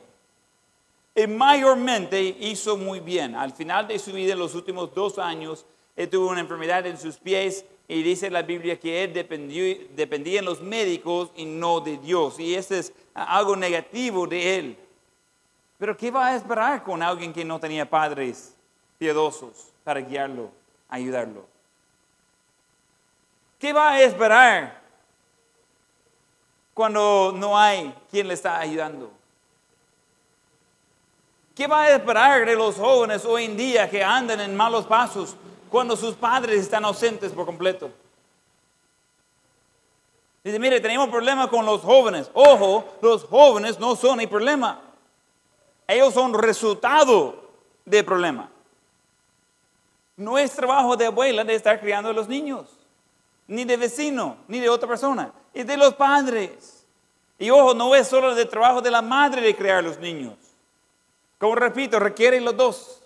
Y mayormente hizo muy bien. Al final de su vida, en los últimos dos años, él tuvo una enfermedad en sus pies y dice la Biblia que él dependía de los médicos y no de Dios. Y eso es algo negativo de él. Pero ¿qué va a esperar con alguien que no tenía padres piadosos para guiarlo, ayudarlo? ¿Qué va a esperar cuando no hay quien le está ayudando? ¿Qué va a esperar de los jóvenes hoy en día que andan en malos pasos cuando sus padres están ausentes por completo? Dice, mire, tenemos problema con los jóvenes. Ojo, los jóvenes no son el problema. Ellos son resultado del problema. No es trabajo de abuela de estar criando a los niños, ni de vecino, ni de otra persona. Es de los padres. Y ojo, no es solo el trabajo de la madre de criar a los niños. Como repito, requieren los dos.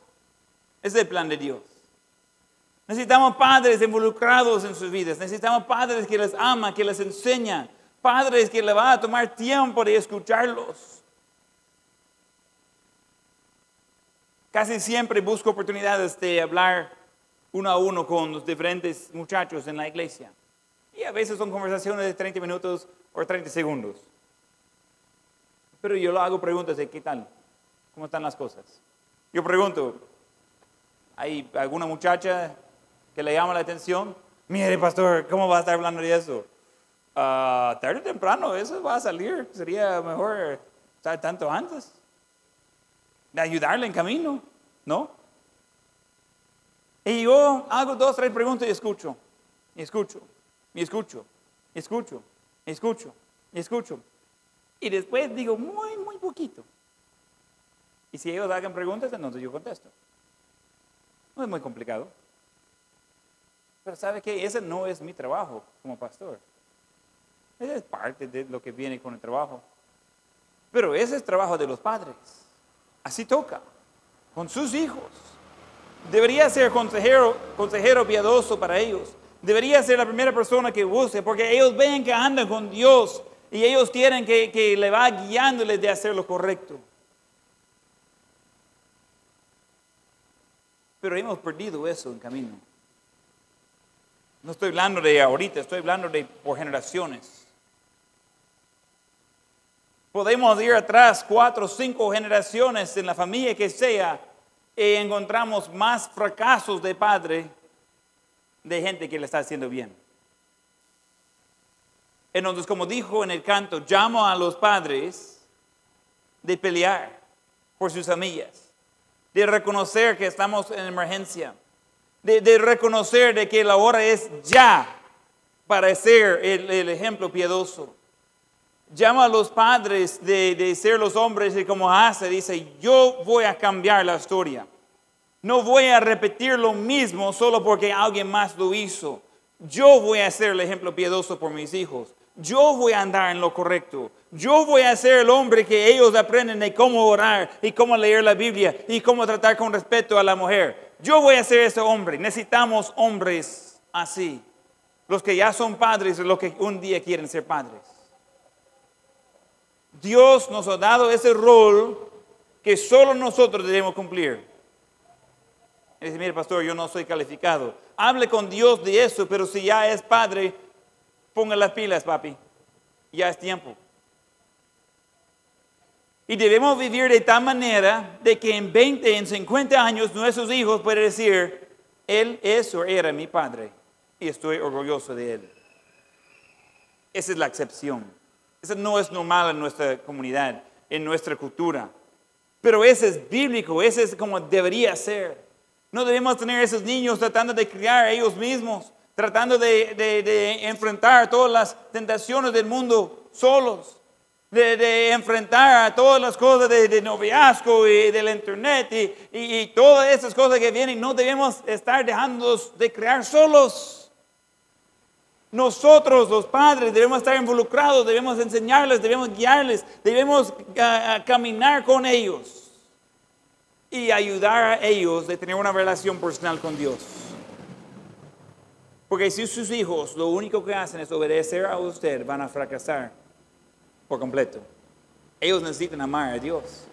Ese es el plan de Dios. Necesitamos padres involucrados en sus vidas. Necesitamos padres que les aman, que les enseñan. Padres que le va a tomar tiempo de escucharlos. Casi siempre busco oportunidades de hablar uno a uno con los diferentes muchachos en la iglesia. Y a veces son conversaciones de 30 minutos o 30 segundos. Pero yo lo hago preguntas de qué tal. ¿Cómo están las cosas? Yo pregunto, ¿hay alguna muchacha que le llama la atención? Mire, pastor, ¿cómo va a estar hablando de eso? Uh, tarde o temprano, eso va a salir. Sería mejor estar tanto antes. De ayudarle en camino, ¿no? Y yo hago dos, tres preguntas y escucho, y escucho, y escucho, y escucho, y escucho, y escucho. Y después digo muy, muy poquito. Y si ellos hagan preguntas, entonces yo contesto. No es muy complicado. Pero ¿sabe qué? Ese no es mi trabajo como pastor. Ese es parte de lo que viene con el trabajo. Pero ese es trabajo de los padres. Así toca. Con sus hijos. Debería ser consejero, consejero piadoso para ellos. Debería ser la primera persona que busque, porque ellos ven que andan con Dios y ellos quieren que, que le va guiándoles de hacer lo correcto. Pero hemos perdido eso en camino. No estoy hablando de ahorita, estoy hablando de por generaciones. Podemos ir atrás cuatro o cinco generaciones en la familia que sea y encontramos más fracasos de padre de gente que le está haciendo bien. Entonces, como dijo en el canto, llamo a los padres de pelear por sus familias de reconocer que estamos en emergencia, de, reconocer de que la hora es ya para ser el, ejemplo piadoso. Llama a los padres de, de ser los hombres y como hace, dice, yo voy a cambiar la historia. No voy a repetir lo mismo solo porque alguien más lo hizo. Yo voy a ser el ejemplo piadoso por mis hijos. Yo voy a andar en lo correcto. Yo voy a ser el hombre que ellos aprenden de cómo orar y cómo leer la Biblia y cómo tratar con respeto a la mujer. Yo voy a ser ese hombre. Necesitamos hombres así. Los que ya son padres y los que un día quieren ser padres. Dios nos ha dado ese rol que solo nosotros debemos cumplir. dice, mire pastor, yo no soy calificado. Hable con Dios de eso, pero si ya es padre, Ponga las pilas, papi. Ya es tiempo. Y debemos vivir de tal manera de que en 20, en 50 años nuestros hijos pueden decir, él es o era mi padre y estoy orgulloso de él. Esa es la excepción. Eso no es normal en nuestra comunidad, en nuestra cultura. Pero ese es bíblico, ese es como debería ser. No debemos tener esos niños tratando de criar ellos mismos tratando de, enfrentar todas las tentaciones del mundo solos, de, enfrentar a todas las cosas de, noviazgo y del internet y, y, todas esas cosas que vienen. No debemos estar dejándonos de crear solos. Nosotros, los padres, debemos estar involucrados, debemos enseñarles, debemos guiarles, debemos caminar con ellos y ayudar a ellos de tener una relación personal con Dios. Porque si sus hijos lo único que hacen es obedecer a usted, van a fracasar por completo. Ellos necesitan amar a Dios.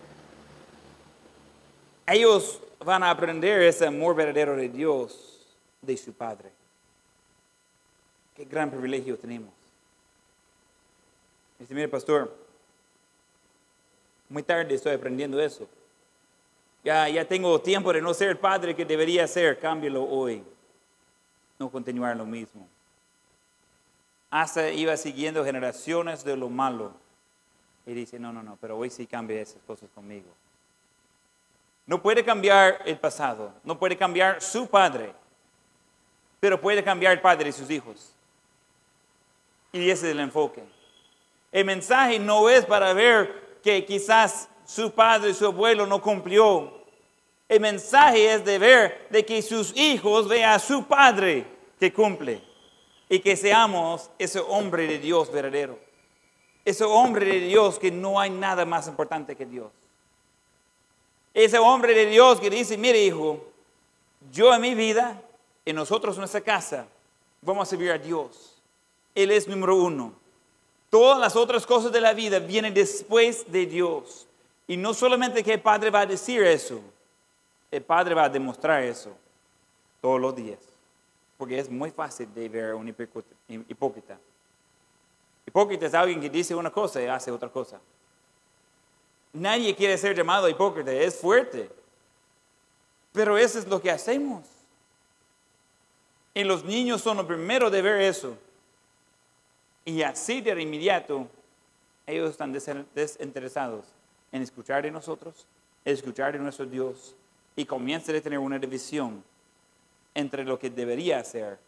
Ellos van a aprender ese amor verdadero de Dios de su Padre. Qué gran privilegio tenemos. Dice, mire, pastor, muy tarde estoy aprendiendo eso. Ya, ya tengo tiempo de no ser el padre que debería ser, cámbielo hoy. No continuar lo mismo. Hasta iba siguiendo generaciones de lo malo. Y dice, no, no, no, pero hoy sí cambia esas cosas conmigo. No puede cambiar el pasado, no puede cambiar su padre, pero puede cambiar el padre de sus hijos. Y ese es el enfoque. El mensaje no es para ver que quizás su padre y su abuelo no cumplió. El mensaje es de ver de que sus hijos vean a su padre que cumple y que seamos ese hombre de Dios verdadero. Ese hombre de Dios que no hay nada más importante que Dios. Ese hombre de Dios que dice, mire hijo, yo en mi vida, en nosotros en nuestra casa, vamos a servir a Dios. Él es número uno. Todas las otras cosas de la vida vienen después de Dios. Y no solamente que el Padre va a decir eso, el Padre va a demostrar eso todos los días. Porque es muy fácil de ver un hipócrita. Hipócrita es alguien que dice una cosa y hace otra cosa. Nadie quiere ser llamado hipócrita, es fuerte. Pero eso es lo que hacemos. Y los niños son los primeros de ver eso. Y así de inmediato, ellos están desinteresados en escuchar de nosotros, escuchar de nuestro Dios, y comienzan a tener una división entre lo que debería hacer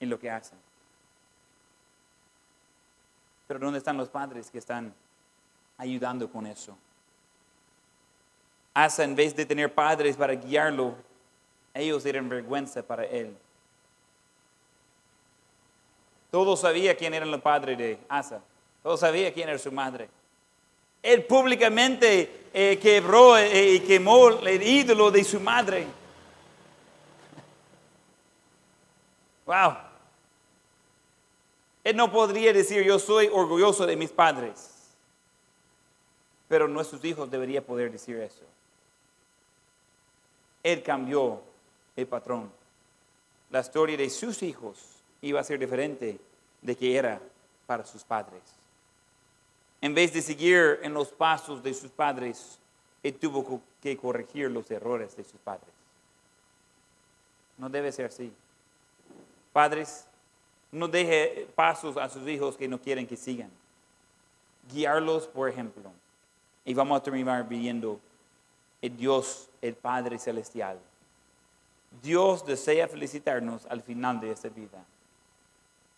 y lo que hacen. Pero ¿dónde están los padres que están ayudando con eso? Asa, en vez de tener padres para guiarlo, ellos eran vergüenza para él. Todos sabían quién era el padre de Asa. Todos sabían quién era su madre. Él públicamente eh, quebró eh, y quemó el ídolo de su madre. Wow. Él no podría decir yo soy orgulloso de mis padres. Pero nuestros hijos deberían poder decir eso. Él cambió el patrón. La historia de sus hijos iba a ser diferente de que era para sus padres. En vez de seguir en los pasos de sus padres, él tuvo que corregir los errores de sus padres. No debe ser así. Padres, no deje pasos a sus hijos que no quieren que sigan. Guiarlos, por ejemplo. Y vamos a terminar viendo el Dios, el Padre Celestial. Dios desea felicitarnos al final de esta vida.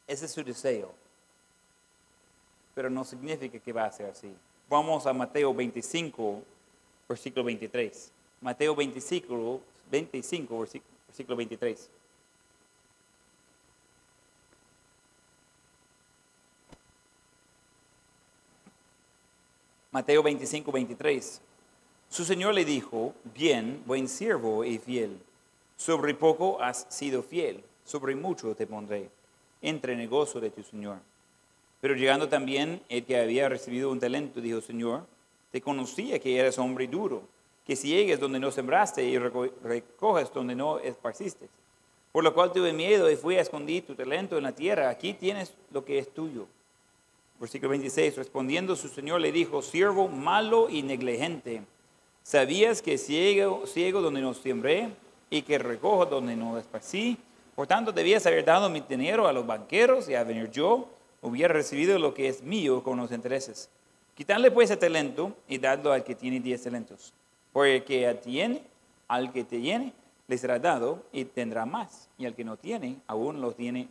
Ese es su deseo. Pero no significa que va a ser así. Vamos a Mateo 25, versículo 23. Mateo 25, 25 versículo 23. Mateo 25, 23. Su señor le dijo, bien, buen siervo y fiel. Sobre poco has sido fiel, sobre mucho te pondré. Entre negocio de tu señor. Pero llegando también el que había recibido un talento, dijo, Señor, te conocía que eres hombre duro, que siegues donde no sembraste y recoges donde no esparciste. Por lo cual tuve miedo y fui a esconder tu talento en la tierra. Aquí tienes lo que es tuyo. Versículo 26, respondiendo su señor le dijo, siervo malo y negligente, ¿sabías que ciego, ciego donde no sembré y que recojo donde no esparcí? Por tanto, debías haber dado mi dinero a los banqueros y a venir yo hubiera recibido lo que es mío con los intereses. Quitarle pues el talento y darlo al que tiene diez talentos. Porque el que tiene, al que te llene, le será dado y tendrá más. Y al que no tiene, aún lo, tiene,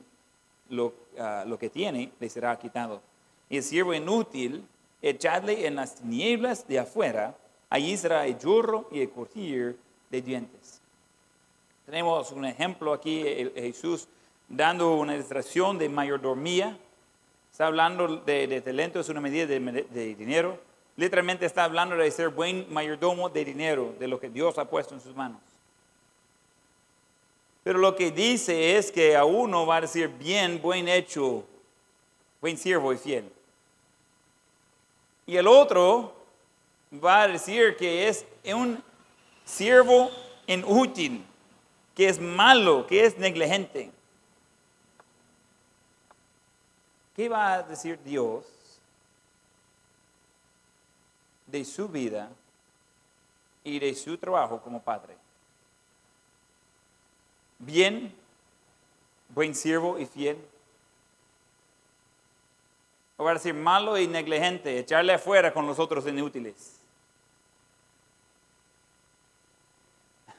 lo, ah, lo que tiene, le será quitado. Y el siervo inútil, echadle en las tinieblas de afuera, allí será el lloro y el curtir de dientes. Tenemos un ejemplo aquí, Jesús dando una ilustración de mayordomía Está hablando de, talento, es una medida de, dinero. Literalmente está hablando de ser buen mayordomo de dinero, de lo que Dios ha puesto en sus manos. Pero lo que dice es que a uno va a decir bien, buen hecho, buen siervo y fiel. Y el otro va a decir que es un siervo inútil, que es malo, que es negligente. ¿Qué va a decir Dios de su vida y de su trabajo como padre? Bien, buen siervo y fiel. O va a decir malo y negligente, echarle afuera con los otros inútiles.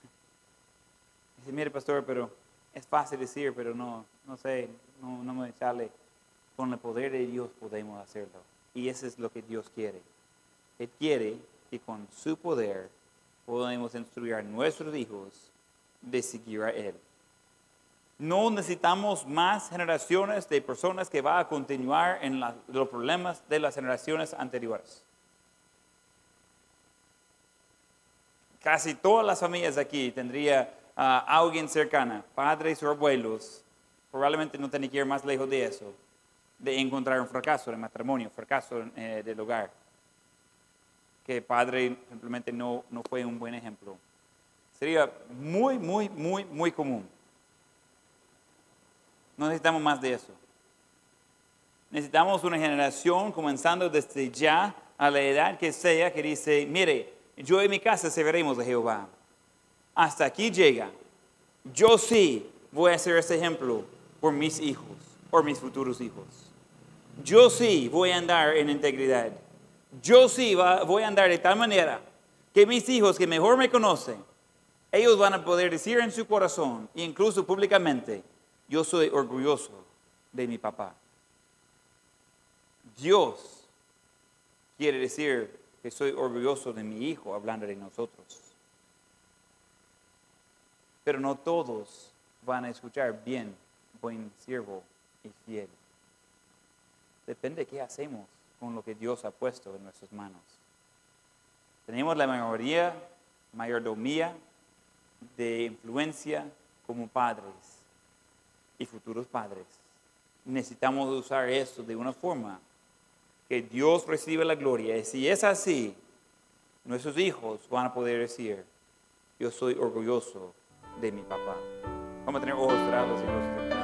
Dice, mire pastor, pero es fácil decir, pero no, no sé, no, no me sale. Con el poder de Dios podemos hacerlo. Y eso es lo que Dios quiere. Él quiere que con su poder podamos instruir a nuestros hijos de seguir a Él. No necesitamos más generaciones de personas que van a continuar en los problemas de las generaciones anteriores. Casi todas las familias aquí tendría a alguien cercana, padres o abuelos, probablemente no tiene que ir más lejos de eso, de encontrar un fracaso de matrimonio, fracaso eh, del hogar, que padre simplemente no, no fue un buen ejemplo. Sería muy, muy, muy, muy común. No necesitamos más de eso. Necesitamos una generación comenzando desde ya a la edad que sea que dice, mire, yo en mi casa serviremos de Jehová. Hasta aquí llega. Yo sí voy a ser ese ejemplo por mis hijos, por mis futuros hijos. Yo sí voy a andar en integridad. Yo sí voy a andar de tal manera que mis hijos que mejor me conocen, ellos van a poder decir en su corazón, incluso públicamente, yo soy orgulloso de mi papá. Dios quiere decir que soy orgulloso de mi hijo hablando de nosotros. Pero no todos van a escuchar bien, buen siervo y fiel. Depende de qué hacemos con lo que Dios ha puesto en nuestras manos. Tenemos la mayoría, mayordomía de influencia como padres y futuros padres. Necesitamos usar esto de una forma que Dios reciba la gloria. Y si es así, nuestros hijos van a poder decir, yo soy orgulloso de mi papá. Vamos a tener ojos cerrados y